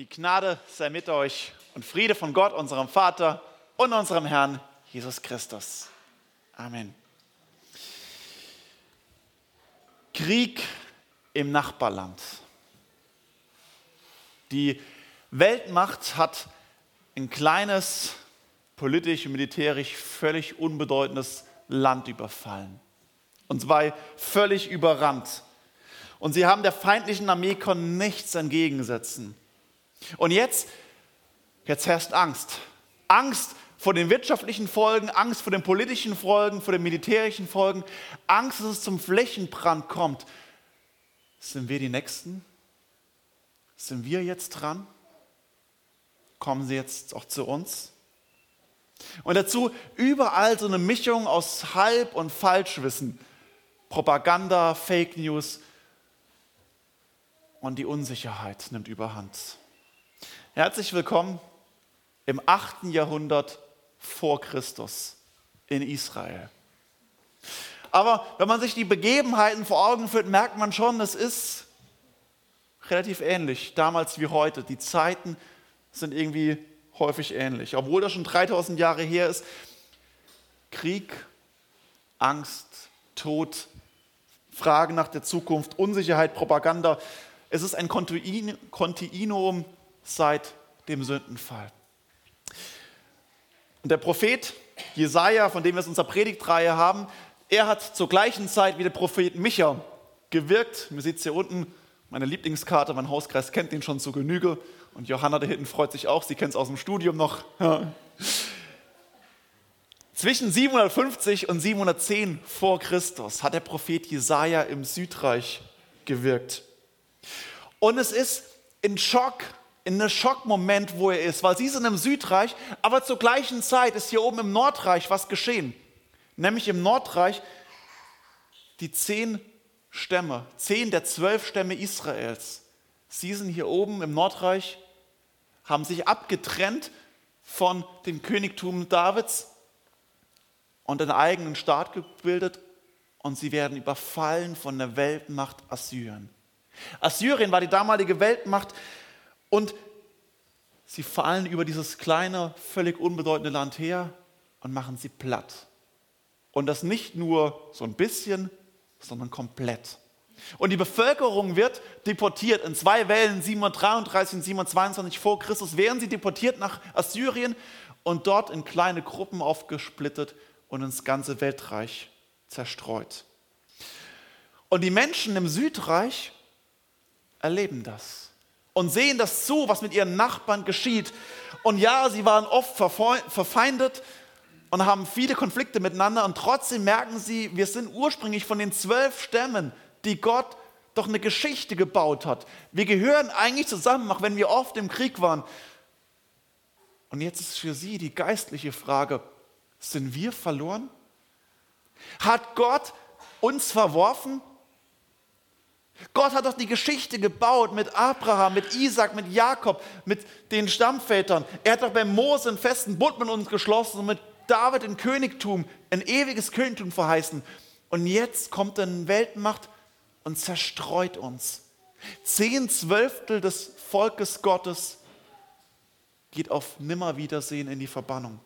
Die Gnade sei mit euch und Friede von Gott, unserem Vater und unserem Herrn Jesus Christus. Amen. Krieg im Nachbarland. Die Weltmacht hat ein kleines, politisch und militärisch völlig unbedeutendes Land überfallen. Und zwar völlig überrannt. Und sie haben der feindlichen Armee konnten nichts entgegensetzen. Und jetzt, jetzt herrscht Angst. Angst vor den wirtschaftlichen Folgen, Angst vor den politischen Folgen, vor den militärischen Folgen, Angst, dass es zum Flächenbrand kommt. Sind wir die Nächsten? Sind wir jetzt dran? Kommen sie jetzt auch zu uns? Und dazu überall so eine Mischung aus Halb- und Falschwissen, Propaganda, Fake News und die Unsicherheit nimmt überhand. Herzlich willkommen im 8. Jahrhundert vor Christus in Israel. Aber wenn man sich die Begebenheiten vor Augen führt, merkt man schon, es ist relativ ähnlich, damals wie heute. Die Zeiten sind irgendwie häufig ähnlich. Obwohl das schon 3000 Jahre her ist, Krieg, Angst, Tod, Fragen nach der Zukunft, Unsicherheit, Propaganda. Es ist ein Kontinuum seit dem Sündenfall. Und der Prophet Jesaja, von dem wir es in unserer Predigtreihe haben, er hat zur gleichen Zeit wie der Prophet Micha gewirkt. Man sieht es hier unten, meine Lieblingskarte, mein Hauskreis kennt den schon zu Genüge. Und Johanna da hinten freut sich auch, sie kennt es aus dem Studium noch. Zwischen 750 und 710 vor Christus hat der Prophet Jesaja im Südreich gewirkt. Und es ist in Schock in einem Schockmoment, wo er ist, weil sie sind im Südreich, aber zur gleichen Zeit ist hier oben im Nordreich was geschehen. Nämlich im Nordreich die zehn Stämme, zehn der zwölf Stämme Israels. Sie sind hier oben im Nordreich, haben sich abgetrennt von dem Königtum Davids und einen eigenen Staat gebildet und sie werden überfallen von der Weltmacht Assyrien. Assyrien war die damalige Weltmacht, und sie fallen über dieses kleine, völlig unbedeutende Land her und machen sie platt. Und das nicht nur so ein bisschen, sondern komplett. Und die Bevölkerung wird deportiert in zwei Wellen, 733 und 722 vor Christus, werden sie deportiert nach Assyrien und dort in kleine Gruppen aufgesplittet und ins ganze Weltreich zerstreut. Und die Menschen im Südreich erleben das und sehen das zu, was mit ihren Nachbarn geschieht. Und ja, sie waren oft verfeindet und haben viele Konflikte miteinander und trotzdem merken sie, wir sind ursprünglich von den zwölf Stämmen, die Gott doch eine Geschichte gebaut hat. Wir gehören eigentlich zusammen, auch wenn wir oft im Krieg waren. Und jetzt ist für sie die geistliche Frage, sind wir verloren? Hat Gott uns verworfen? Gott hat doch die Geschichte gebaut mit Abraham, mit Isaac, mit Jakob, mit den Stammvätern. Er hat doch bei Mose einen festen Bund mit uns geschlossen und mit David ein Königtum, ein ewiges Königtum verheißen. Und jetzt kommt eine Weltmacht und zerstreut uns. Zehn Zwölftel des Volkes Gottes geht auf Nimmerwiedersehen in die Verbannung.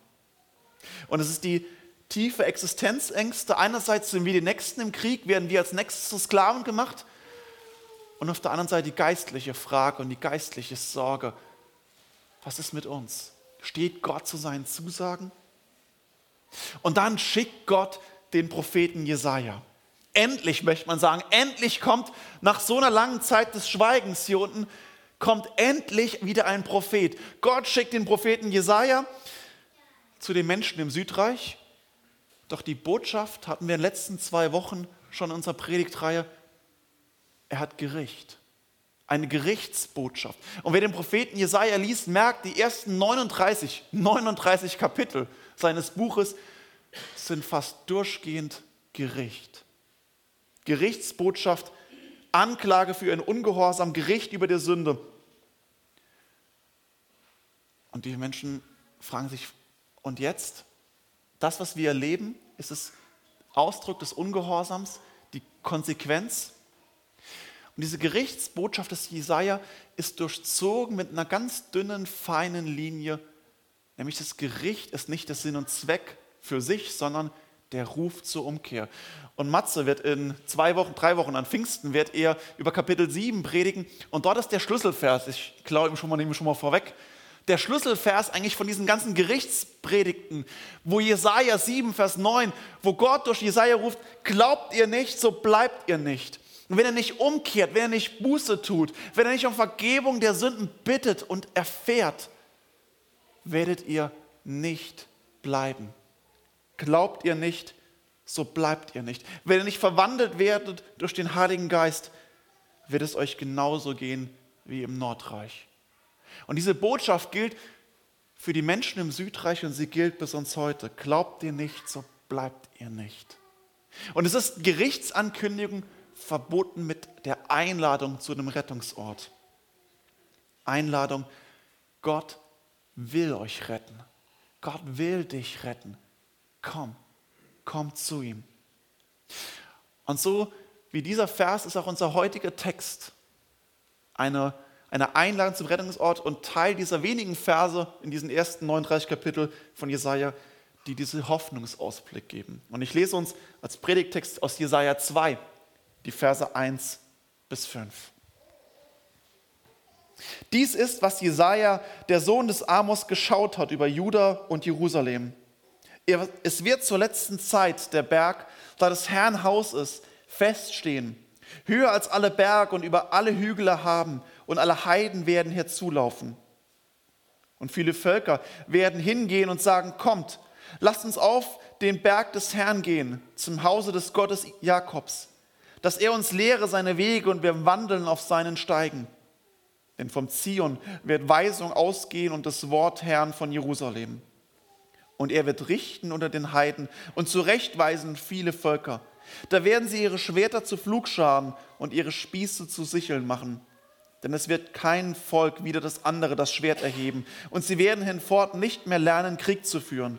Und es ist die tiefe Existenzängste. Einerseits sind wir die Nächsten im Krieg, werden wir als Nächstes zu Sklaven gemacht und auf der anderen Seite die geistliche Frage und die geistliche Sorge. Was ist mit uns? Steht Gott zu seinen Zusagen? Und dann schickt Gott den Propheten Jesaja. Endlich möchte man sagen, endlich kommt nach so einer langen Zeit des Schweigens hier unten, kommt endlich wieder ein Prophet. Gott schickt den Propheten Jesaja zu den Menschen im Südreich. Doch die Botschaft hatten wir in den letzten zwei Wochen schon in unserer Predigtreihe er hat Gericht. Eine Gerichtsbotschaft. Und wer den Propheten Jesaja liest, merkt, die ersten 39, 39 Kapitel seines Buches sind fast durchgehend Gericht. Gerichtsbotschaft, Anklage für ihren Ungehorsam, Gericht über die Sünde. Und die Menschen fragen sich, und jetzt? Das, was wir erleben, ist es Ausdruck des Ungehorsams, die Konsequenz Und diese Gerichtsbotschaft des Jesaja ist durchzogen mit einer ganz dünnen, feinen Linie, nämlich das Gericht ist nicht der Sinn und Zweck für sich, sondern der Ruf zur Umkehr. Und Matze wird in zwei Wochen, drei Wochen an Pfingsten, wird er über Kapitel 7 predigen. Und dort ist der Schlüsselvers, ich glaube ihm schon mal, nehme schon mal vorweg, der Schlüsselvers eigentlich von diesen ganzen Gerichtspredigten, wo Jesaja 7, Vers 9, wo Gott durch Jesaja ruft, glaubt ihr nicht, so bleibt ihr nicht. Und wenn er nicht umkehrt, wenn er nicht Buße tut, wenn er nicht um Vergebung der Sünden bittet und erfährt, werdet ihr nicht bleiben. Glaubt ihr nicht, so bleibt ihr nicht. Wenn ihr nicht verwandelt werdet durch den Heiligen Geist, wird es euch genauso gehen wie im Nordreich. Und diese Botschaft gilt für die Menschen im Südreich und sie gilt bis uns heute. Glaubt ihr nicht, so bleibt ihr nicht. Und es ist Gerichtsankündigung verbunden mit der Einladung zu einem Rettungsort. Einladung, Gott will euch retten. Gott will dich retten. Komm, komm zu ihm. Und so wie dieser Vers ist auch unser heutiger Text eine, eine Einladung zum Rettungsort und Teil dieser wenigen Verse in diesen ersten 39 Kapitel von Jesaja, die diese Hoffnungsausblick geben. Und ich lese uns als Predigtext aus Jesaja 2, die Verse 1 bis 5. Dies ist, was Jesaja, der Sohn des Amos, geschaut hat über Juda und Jerusalem. Es wird zur letzten Zeit der Berg, da des Herrn Haus ist, feststehen, höher als alle Berge und über alle Hügel haben, und alle Heiden werden herzulaufen. Und viele Völker werden hingehen und sagen, kommt, lasst uns auf den Berg des Herrn gehen, zum Hause des Gottes Jakobs dass er uns lehre seine Wege und wir wandeln auf seinen Steigen. Denn vom Zion wird Weisung ausgehen und das Wort Herrn von Jerusalem. Und er wird richten unter den Heiden und zurechtweisen viele Völker. Da werden sie ihre Schwerter zu Flugscharen und ihre Spieße zu Sicheln machen. Denn es wird kein Volk wieder das andere das Schwert erheben. Und sie werden hinfort nicht mehr lernen, Krieg zu führen.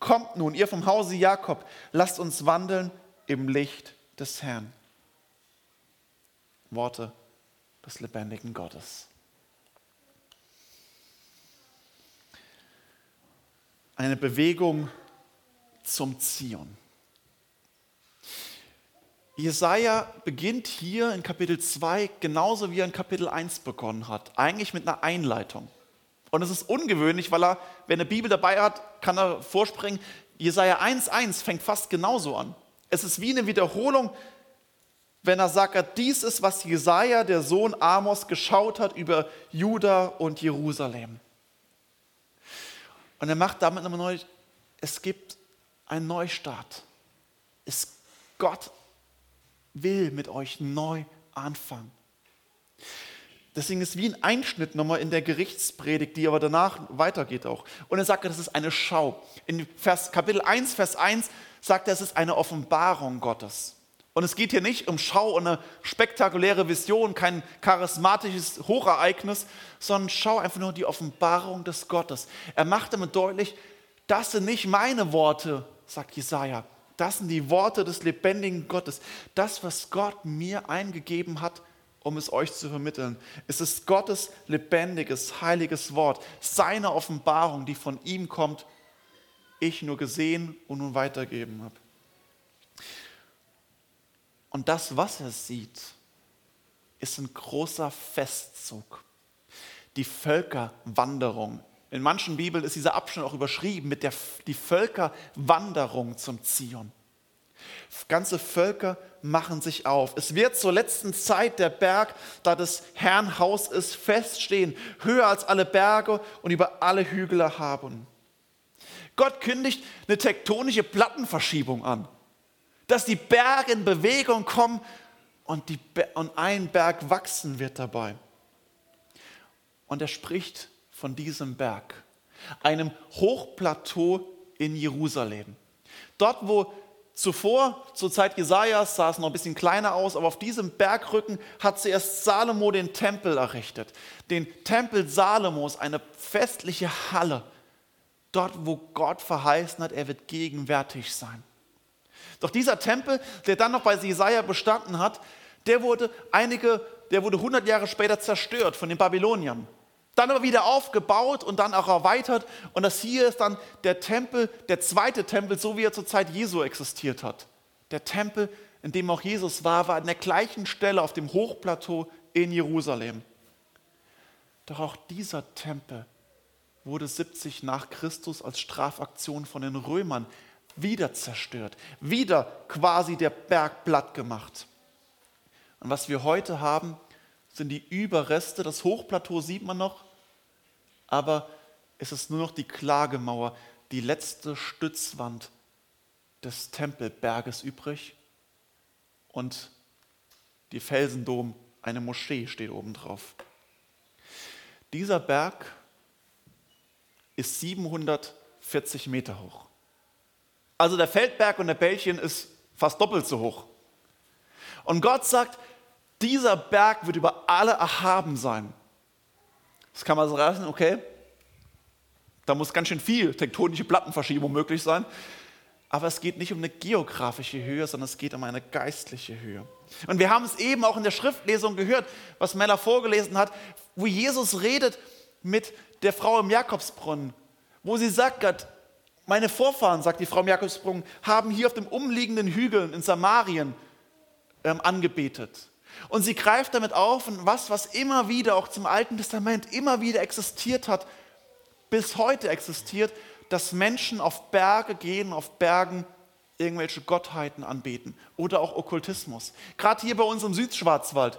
Kommt nun, ihr vom Hause Jakob, lasst uns wandeln im Licht des Herrn. Worte des lebendigen Gottes. Eine Bewegung zum Zion. Jesaja beginnt hier in Kapitel 2 genauso wie er in Kapitel 1 begonnen hat, eigentlich mit einer Einleitung. Und es ist ungewöhnlich, weil er, wenn er Bibel dabei hat, kann er vorspringen. Jesaja 1,1 fängt fast genauso an. Es ist wie eine Wiederholung, wenn er sagt, dies ist, was Jesaja, der Sohn Amos, geschaut hat über Juda und Jerusalem. Und er macht damit immer neu, es gibt einen Neustart. Es, Gott will mit euch neu anfangen. Deswegen ist es wie ein Einschnitt nochmal in der Gerichtspredigt, die aber danach weitergeht auch. Und er sagt, das ist eine Schau. In Vers, Kapitel 1, Vers 1 sagt er, es ist eine Offenbarung Gottes. Und es geht hier nicht um Schau und eine spektakuläre Vision, kein charismatisches Hochereignis, sondern schau einfach nur die Offenbarung des Gottes. Er macht damit deutlich, das sind nicht meine Worte, sagt Jesaja. Das sind die Worte des lebendigen Gottes. Das, was Gott mir eingegeben hat, um es euch zu vermitteln. Es ist Gottes lebendiges, heiliges Wort, seine Offenbarung, die von ihm kommt ich nur gesehen und nun weitergeben habe. Und das, was er sieht, ist ein großer Festzug. Die Völkerwanderung. In manchen Bibeln ist dieser Abschnitt auch überschrieben mit der die Völkerwanderung zum Zion. Ganze Völker machen sich auf. Es wird zur letzten Zeit der Berg, da des Herrn Haus ist, feststehen, höher als alle Berge und über alle Hügel erhaben. Gott kündigt eine tektonische Plattenverschiebung an, dass die Berge in Bewegung kommen und, die, und ein Berg wachsen wird dabei. Und er spricht von diesem Berg, einem Hochplateau in Jerusalem. Dort, wo zuvor, zur Zeit Jesajas, sah es noch ein bisschen kleiner aus, aber auf diesem Bergrücken hat zuerst Salomo den Tempel errichtet. Den Tempel Salomos, eine festliche Halle dort, wo Gott verheißen hat, er wird gegenwärtig sein. Doch dieser Tempel, der dann noch bei Jesaja bestanden hat, Der wurde einige, der wurde 100 Jahre später zerstört von den Babyloniern. Dann aber wieder aufgebaut und dann auch erweitert. Und das hier ist dann der Tempel, der zweite Tempel, so wie er zur Zeit Jesu existiert hat. Der Tempel, in dem auch Jesus war, war an der gleichen Stelle auf dem Hochplateau in Jerusalem. Doch auch dieser Tempel wurde 70 nach Christus als Strafaktion von den Römern wieder zerstört, wieder quasi der Berg platt gemacht. Und was wir heute haben, sind die Überreste. Das Hochplateau sieht man noch, aber es ist nur noch die Klagemauer, die letzte Stützwand des Tempelberges übrig und die Felsendom, eine Moschee steht oben drauf. Dieser Berg ist 740 Meter hoch. Also der Feldberg und der Bällchen ist fast doppelt so hoch. Und Gott sagt, dieser Berg wird über alle erhaben sein. Das kann man so reißen, okay. Da muss ganz schön viel tektonische Plattenverschiebung möglich sein. Aber es geht nicht um eine geografische Höhe, sondern es geht um eine geistliche Höhe. Und wir haben es eben auch in der Schriftlesung gehört, was Mella vorgelesen hat, wo Jesus redet mit der Frau im Jakobsbrunnen, wo sie sagt, Gott, meine Vorfahren, sagt die Frau im Jakobsbrunnen, haben hier auf dem umliegenden Hügeln in Samarien ähm, angebetet. Und sie greift damit auf und was, was immer wieder auch zum Alten Testament immer wieder existiert hat, bis heute existiert, dass Menschen auf Berge gehen, auf Bergen irgendwelche Gottheiten anbeten oder auch Okkultismus. Gerade hier bei uns im Südschwarzwald,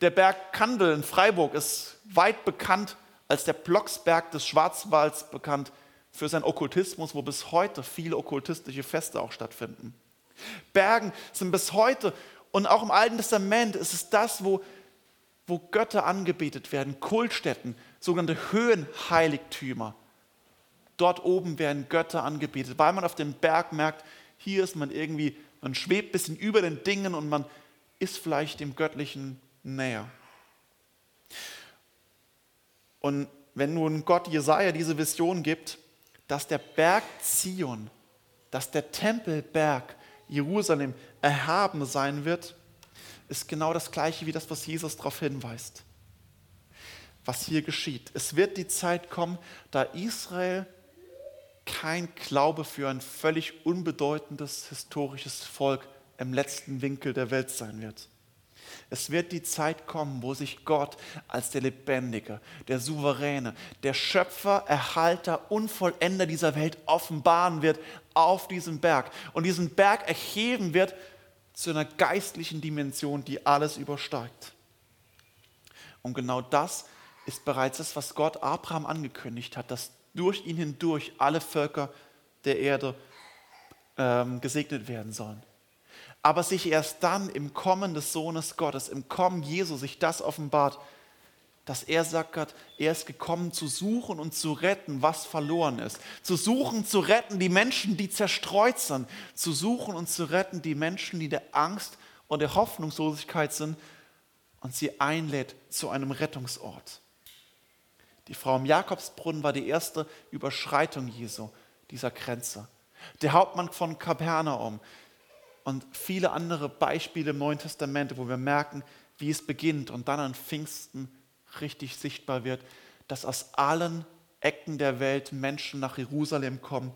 der Berg Kandel in Freiburg ist weit bekannt als der Blocksberg des Schwarzwalds bekannt für seinen Okkultismus, wo bis heute viele okkultistische Feste auch stattfinden. Bergen sind bis heute und auch im Alten Testament ist es das, wo, wo Götter angebetet werden, Kultstätten, sogenannte Höhenheiligtümer. Dort oben werden Götter angebetet, weil man auf dem Berg merkt, hier ist man irgendwie, man schwebt ein bisschen über den Dingen und man ist vielleicht dem Göttlichen näher. Und wenn nun Gott Jesaja diese Vision gibt, dass der Berg Zion, dass der Tempelberg Jerusalem erhaben sein wird, ist genau das gleiche wie das, was Jesus darauf hinweist. Was hier geschieht. Es wird die Zeit kommen, da Israel kein Glaube für ein völlig unbedeutendes historisches Volk im letzten Winkel der Welt sein wird. Es wird die Zeit kommen, wo sich Gott als der Lebendige, der Souveräne, der Schöpfer, Erhalter und Vollender dieser Welt offenbaren wird auf diesem Berg und diesen Berg erheben wird zu einer geistlichen Dimension, die alles übersteigt. Und genau das ist bereits das, was Gott Abraham angekündigt hat, dass durch ihn hindurch alle Völker der Erde ähm, gesegnet werden sollen aber sich erst dann im Kommen des Sohnes Gottes, im Kommen Jesu, sich das offenbart, dass er sagt, er ist gekommen zu suchen und zu retten, was verloren ist. Zu suchen, zu retten die Menschen, die zerstreut sind. Zu suchen und zu retten die Menschen, die der Angst und der Hoffnungslosigkeit sind und sie einlädt zu einem Rettungsort. Die Frau im Jakobsbrunnen war die erste Überschreitung Jesu, dieser Grenze. Der Hauptmann von Kapernaum, und viele andere Beispiele im Neuen Testament, wo wir merken, wie es beginnt und dann an Pfingsten richtig sichtbar wird, dass aus allen Ecken der Welt Menschen nach Jerusalem kommen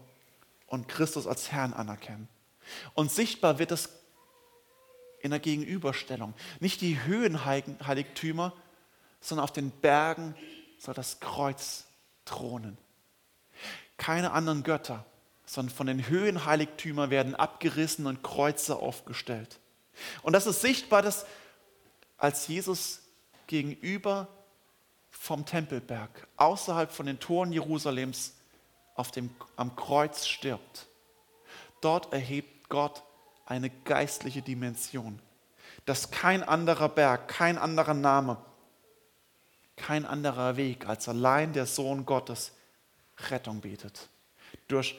und Christus als Herrn anerkennen. Und sichtbar wird es in der Gegenüberstellung. Nicht die Höhenheiligtümer, sondern auf den Bergen soll das Kreuz thronen. Keine anderen Götter, sondern von den Höhenheiligtümern werden abgerissen und Kreuze aufgestellt. Und das ist sichtbar, dass als Jesus gegenüber vom Tempelberg, außerhalb von den Toren Jerusalems, auf dem, am Kreuz stirbt, dort erhebt Gott eine geistliche Dimension, dass kein anderer Berg, kein anderer Name, kein anderer Weg als allein der Sohn Gottes Rettung bietet. Durch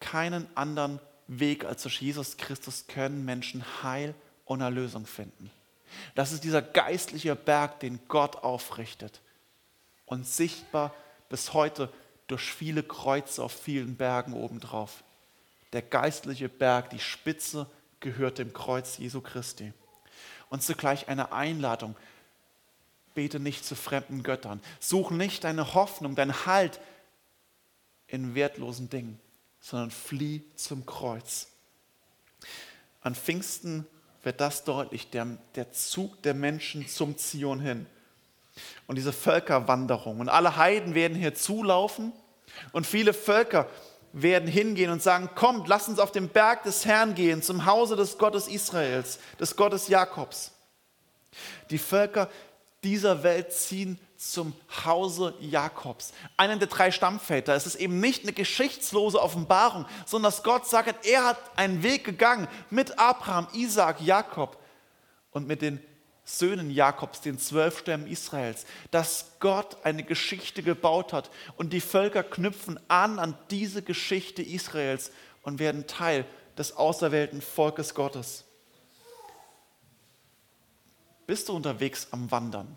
keinen anderen Weg als durch Jesus Christus können Menschen Heil und Erlösung finden. Das ist dieser geistliche Berg, den Gott aufrichtet und sichtbar bis heute durch viele Kreuze auf vielen Bergen obendrauf. Der geistliche Berg, die Spitze gehört dem Kreuz Jesu Christi. und zugleich eine Einladung. Bete nicht zu fremden Göttern. Such nicht deine Hoffnung, dein Halt in wertlosen Dingen, sondern flieh zum Kreuz. An Pfingsten wird das deutlich, der, der Zug der Menschen zum Zion hin. Und diese Völkerwanderung. Und alle Heiden werden hier zulaufen und viele Völker werden hingehen und sagen, kommt, lasst uns auf den Berg des Herrn gehen, zum Hause des Gottes Israels, des Gottes Jakobs. Die Völker dieser Welt ziehen zum Hause Jakobs, einen der drei Stammväter. Es ist eben nicht eine geschichtslose Offenbarung, sondern dass Gott sagt, er hat einen Weg gegangen mit Abraham, Isaac, Jakob und mit den Söhnen Jakobs, den zwölf Stämmen Israels, dass Gott eine Geschichte gebaut hat und die Völker knüpfen an an diese Geschichte Israels und werden Teil des auserwählten Volkes Gottes. Bist du unterwegs am Wandern?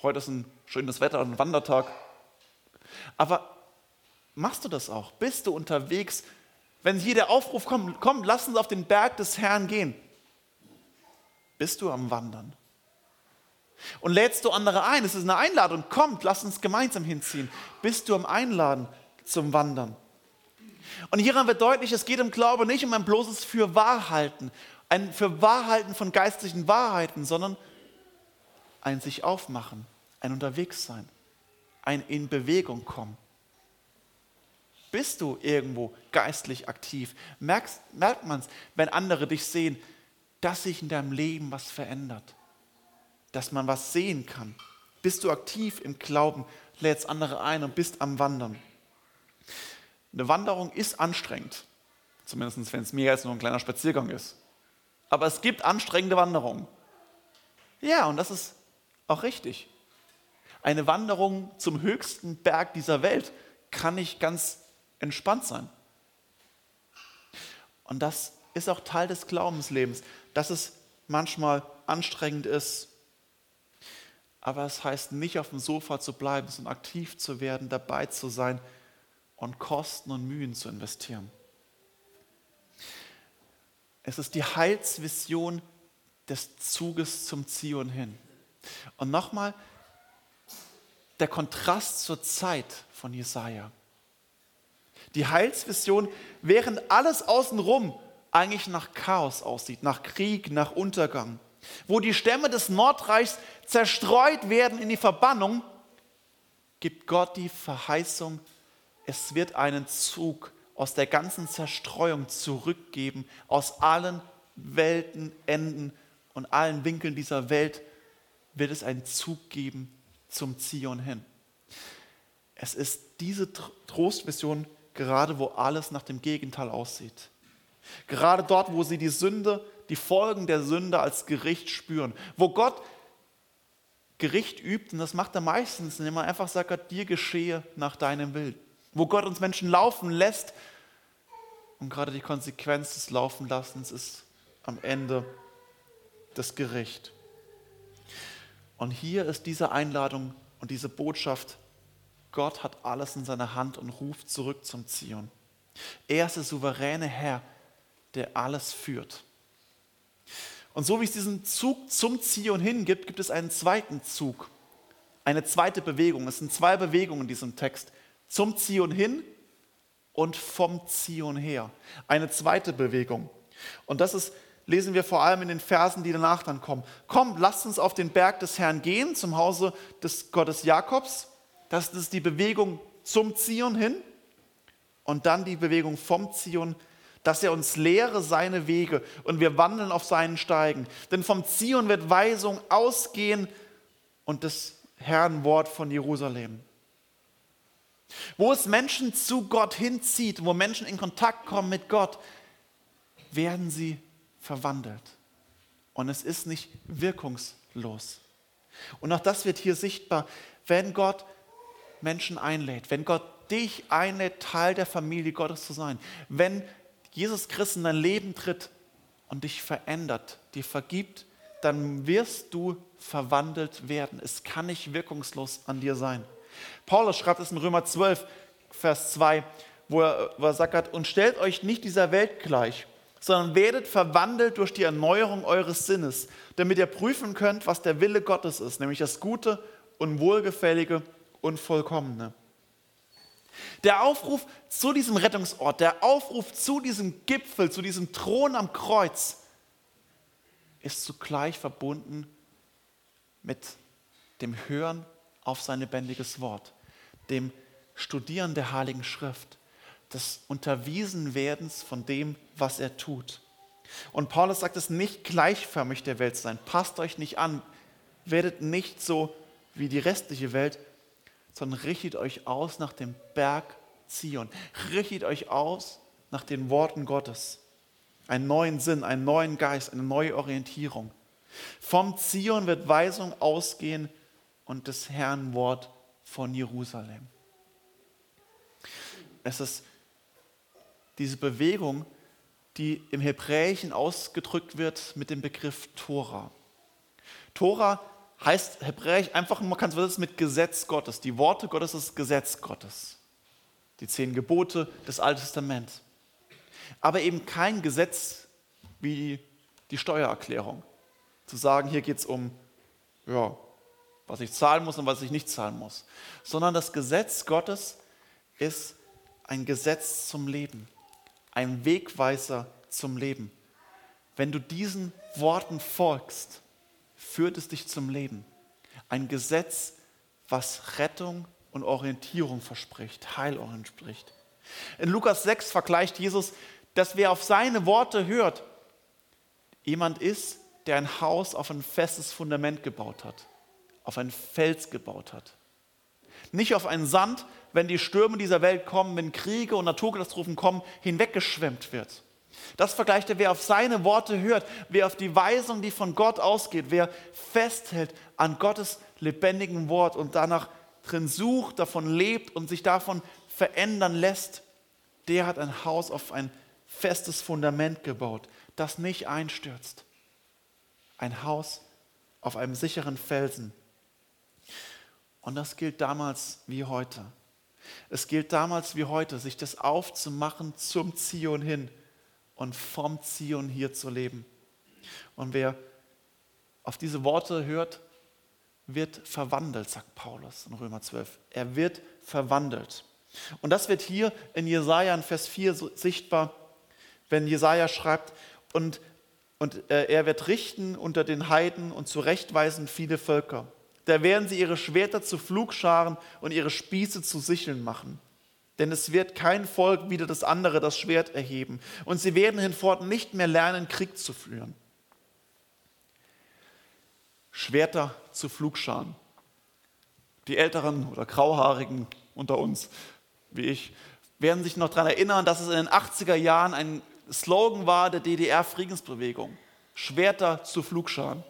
Heute ist ein schönes Wetter, ein Wandertag. Aber machst du das auch? Bist du unterwegs? Wenn hier der Aufruf kommt, komm, lass uns auf den Berg des Herrn gehen. Bist du am Wandern? Und lädst du andere ein? Es ist eine Einladung. Kommt, lass uns gemeinsam hinziehen. Bist du am Einladen zum Wandern? Und hieran wird deutlich, es geht im Glaube nicht um ein bloßes Fürwahrhalten, ein Fürwahrhalten von geistlichen Wahrheiten, sondern ein sich aufmachen, ein unterwegs sein, ein in Bewegung kommen. Bist du irgendwo geistlich aktiv? Merkst, merkt man es, wenn andere dich sehen, dass sich in deinem Leben was verändert, dass man was sehen kann. Bist du aktiv im Glauben, lädst andere ein und bist am Wandern. Eine Wanderung ist anstrengend, zumindest wenn es mehr als nur ein kleiner Spaziergang ist. Aber es gibt anstrengende Wanderungen. Ja, und das ist auch richtig. Eine Wanderung zum höchsten Berg dieser Welt kann nicht ganz entspannt sein. Und das ist auch Teil des Glaubenslebens, dass es manchmal anstrengend ist. Aber es heißt nicht auf dem Sofa zu bleiben, sondern aktiv zu werden, dabei zu sein und Kosten und Mühen zu investieren. Es ist die Heilsvision des Zuges zum Zion hin. Und nochmal der Kontrast zur Zeit von Jesaja. Die Heilsvision, während alles außenrum eigentlich nach Chaos aussieht, nach Krieg, nach Untergang, wo die Stämme des Nordreichs zerstreut werden in die Verbannung, gibt Gott die Verheißung, es wird einen Zug aus der ganzen Zerstreuung zurückgeben, aus allen Welten, Enden und allen Winkeln dieser Welt wird es einen Zug geben zum Zion hin. Es ist diese Trostvision gerade, wo alles nach dem Gegenteil aussieht. Gerade dort, wo sie die Sünde, die Folgen der Sünde als Gericht spüren. Wo Gott Gericht übt, und das macht er meistens, indem er einfach sagt, Gott, dir geschehe nach deinem Willen. Wo Gott uns Menschen laufen lässt und gerade die Konsequenz des Laufenlassens ist am Ende das Gericht. Und hier ist diese Einladung und diese Botschaft, Gott hat alles in seiner Hand und ruft zurück zum Zion. Er ist der souveräne Herr, der alles führt. Und so wie es diesen Zug zum Zion hin gibt, gibt es einen zweiten Zug, eine zweite Bewegung. Es sind zwei Bewegungen in diesem Text. Zum Zion hin und vom Zion her. Eine zweite Bewegung. Und das ist lesen wir vor allem in den Versen, die danach dann kommen. Komm, lasst uns auf den Berg des Herrn gehen, zum Hause des Gottes Jakobs. Das ist die Bewegung zum Zion hin und dann die Bewegung vom Zion, dass er uns lehre seine Wege und wir wandeln auf seinen Steigen. Denn vom Zion wird Weisung ausgehen und das Herrn Wort von Jerusalem. Wo es Menschen zu Gott hinzieht, wo Menschen in Kontakt kommen mit Gott, werden sie verwandelt. Und es ist nicht wirkungslos. Und auch das wird hier sichtbar, wenn Gott Menschen einlädt, wenn Gott dich einlädt, Teil der Familie Gottes zu sein, wenn Jesus Christus in dein Leben tritt und dich verändert, dir vergibt, dann wirst du verwandelt werden. Es kann nicht wirkungslos an dir sein. Paulus schreibt es in Römer 12, Vers 2, wo er, wo er sagt, und stellt euch nicht dieser Welt gleich, sondern werdet verwandelt durch die Erneuerung eures Sinnes, damit ihr prüfen könnt, was der Wille Gottes ist, nämlich das Gute und Wohlgefällige und Vollkommene. Der Aufruf zu diesem Rettungsort, der Aufruf zu diesem Gipfel, zu diesem Thron am Kreuz, ist zugleich verbunden mit dem Hören auf sein lebendiges Wort, dem Studieren der Heiligen Schrift, des Unterwiesenwerdens von dem, was er tut. Und Paulus sagt es nicht gleichförmig der Welt sein. Passt euch nicht an, werdet nicht so wie die restliche Welt, sondern richtet euch aus nach dem Berg Zion. Richtet euch aus nach den Worten Gottes. Einen neuen Sinn, einen neuen Geist, eine neue Orientierung. Vom Zion wird Weisung ausgehen und des Herrn Wort von Jerusalem. Es ist diese Bewegung, die im Hebräischen ausgedrückt wird mit dem Begriff Tora. Tora heißt hebräisch einfach, man kann es mit Gesetz Gottes. Die Worte Gottes ist Gesetz Gottes. Die zehn Gebote des Alten Testaments. Aber eben kein Gesetz wie die Steuererklärung. Zu sagen, hier geht es um, ja, was ich zahlen muss und was ich nicht zahlen muss. Sondern das Gesetz Gottes ist ein Gesetz zum Leben ein Wegweiser zum Leben. Wenn du diesen Worten folgst, führt es dich zum Leben. Ein Gesetz, was Rettung und Orientierung verspricht, Heilung spricht. In Lukas 6 vergleicht Jesus, dass wer auf seine Worte hört, jemand ist, der ein Haus auf ein festes Fundament gebaut hat, auf einen Fels gebaut hat. Nicht auf einen Sand, wenn die Stürme dieser Welt kommen, wenn Kriege und Naturkatastrophen kommen, hinweggeschwemmt wird. Das vergleicht er, wer auf seine Worte hört, wer auf die Weisung, die von Gott ausgeht, wer festhält an Gottes lebendigen Wort und danach drin sucht, davon lebt und sich davon verändern lässt, der hat ein Haus auf ein festes Fundament gebaut, das nicht einstürzt. Ein Haus auf einem sicheren Felsen. Und das gilt damals wie heute. Es gilt damals wie heute, sich das aufzumachen zum Zion hin und vom Zion hier zu leben. Und wer auf diese Worte hört, wird verwandelt, sagt Paulus in Römer 12. Er wird verwandelt. Und das wird hier in Jesaja in Vers 4 so sichtbar, wenn Jesaja schreibt, und, und äh, er wird richten unter den Heiden und zurechtweisen viele Völker. Da werden sie ihre Schwerter zu Flugscharen und ihre Spieße zu Sicheln machen. Denn es wird kein Volk wieder das andere das Schwert erheben. Und sie werden hinfort nicht mehr lernen, Krieg zu führen. Schwerter zu Flugscharen. Die Älteren oder Grauhaarigen unter uns, wie ich, werden sich noch daran erinnern, dass es in den 80er Jahren ein Slogan war der DDR-Friedensbewegung. Schwerter zu Flugscharen.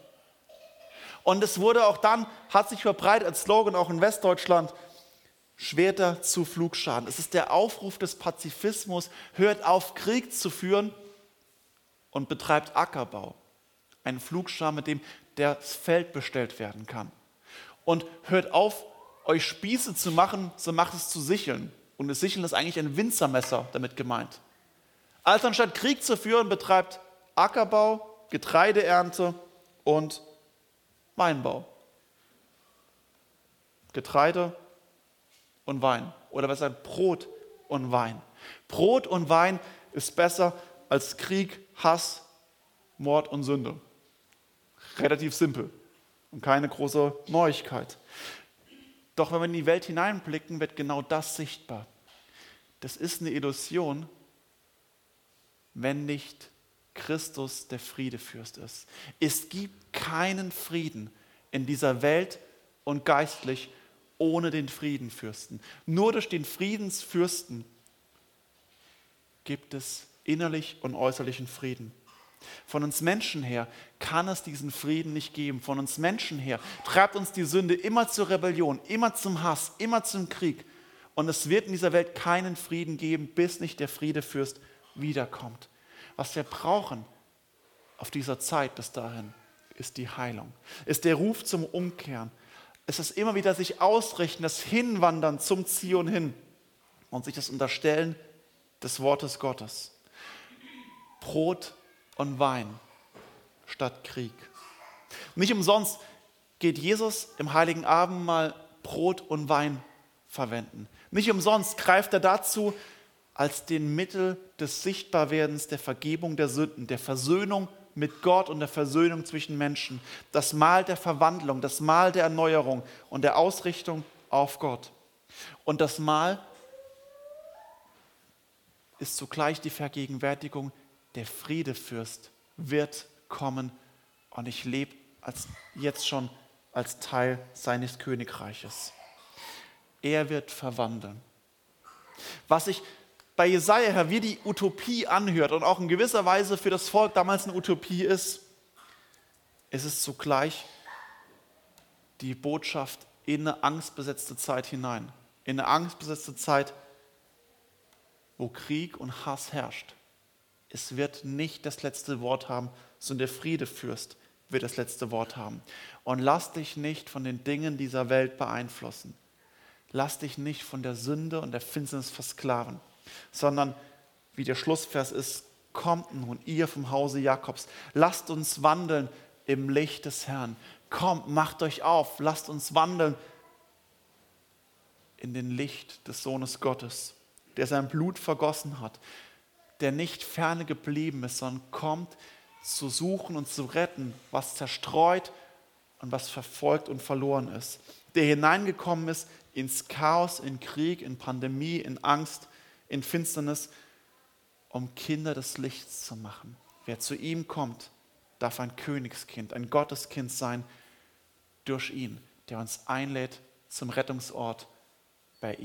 Und es wurde auch dann, hat sich verbreitet als Slogan auch in Westdeutschland, Schwerter zu Flugschaden. Es ist der Aufruf des Pazifismus, hört auf, Krieg zu führen und betreibt Ackerbau. Ein Flugscham, mit dem das Feld bestellt werden kann. Und hört auf, euch Spieße zu machen, so macht es zu Sicheln. Und das Sicheln ist eigentlich ein Winzermesser damit gemeint. Also anstatt Krieg zu führen, betreibt Ackerbau, Getreideernte und Weinbau. Getreide und Wein. Oder besser Brot und Wein. Brot und Wein ist besser als Krieg, Hass, Mord und Sünde. Relativ simpel und keine große Neuigkeit. Doch wenn wir in die Welt hineinblicken, wird genau das sichtbar. Das ist eine Illusion, wenn nicht Christus der Friedefürst ist. Es gibt keinen Frieden in dieser Welt und geistlich ohne den Friedenfürsten. Nur durch den Friedensfürsten gibt es innerlich und äußerlichen Frieden. Von uns Menschen her kann es diesen Frieden nicht geben. Von uns Menschen her treibt uns die Sünde immer zur Rebellion, immer zum Hass, immer zum Krieg. Und es wird in dieser Welt keinen Frieden geben, bis nicht der Friedefürst wiederkommt. Was wir brauchen auf dieser Zeit bis dahin, ist die Heilung, ist der Ruf zum Umkehren. Es ist immer wieder sich ausrichten, das Hinwandern zum Zion hin und sich das Unterstellen des Wortes Gottes. Brot und Wein statt Krieg. Nicht umsonst geht Jesus im heiligen Abend mal Brot und Wein verwenden. Nicht umsonst greift er dazu als den Mittel des Sichtbarwerdens der Vergebung der Sünden, der Versöhnung mit Gott und der Versöhnung zwischen Menschen, das Mahl der Verwandlung, das Mahl der Erneuerung und der Ausrichtung auf Gott. Und das Mahl ist zugleich die Vergegenwärtigung, der Friedefürst wird kommen und ich lebe als, jetzt schon als Teil seines Königreiches. Er wird verwandeln. Was sich bei Jesaja wie die Utopie anhört und auch in gewisser Weise für das Volk damals eine Utopie ist, ist es zugleich die Botschaft in eine angstbesetzte Zeit hinein. In eine angstbesetzte Zeit, wo Krieg und Hass herrscht. Es wird nicht das letzte Wort haben, sondern der Friedefürst wird das letzte Wort haben. Und lass dich nicht von den Dingen dieser Welt beeinflussen. Lass dich nicht von der Sünde und der Finsternis versklaven, sondern wie der Schlussvers ist, kommt nun ihr vom Hause Jakobs, lasst uns wandeln im Licht des Herrn. Kommt, macht euch auf, lasst uns wandeln in den Licht des Sohnes Gottes, der sein Blut vergossen hat, der nicht ferne geblieben ist, sondern kommt zu suchen und zu retten, was zerstreut und was verfolgt und verloren ist. Der hineingekommen ist ins Chaos, in Krieg, in Pandemie, in Angst, in Finsternis, um Kinder des Lichts zu machen. Wer zu ihm kommt, darf ein Königskind, ein Gotteskind sein durch ihn, der uns einlädt zum Rettungsort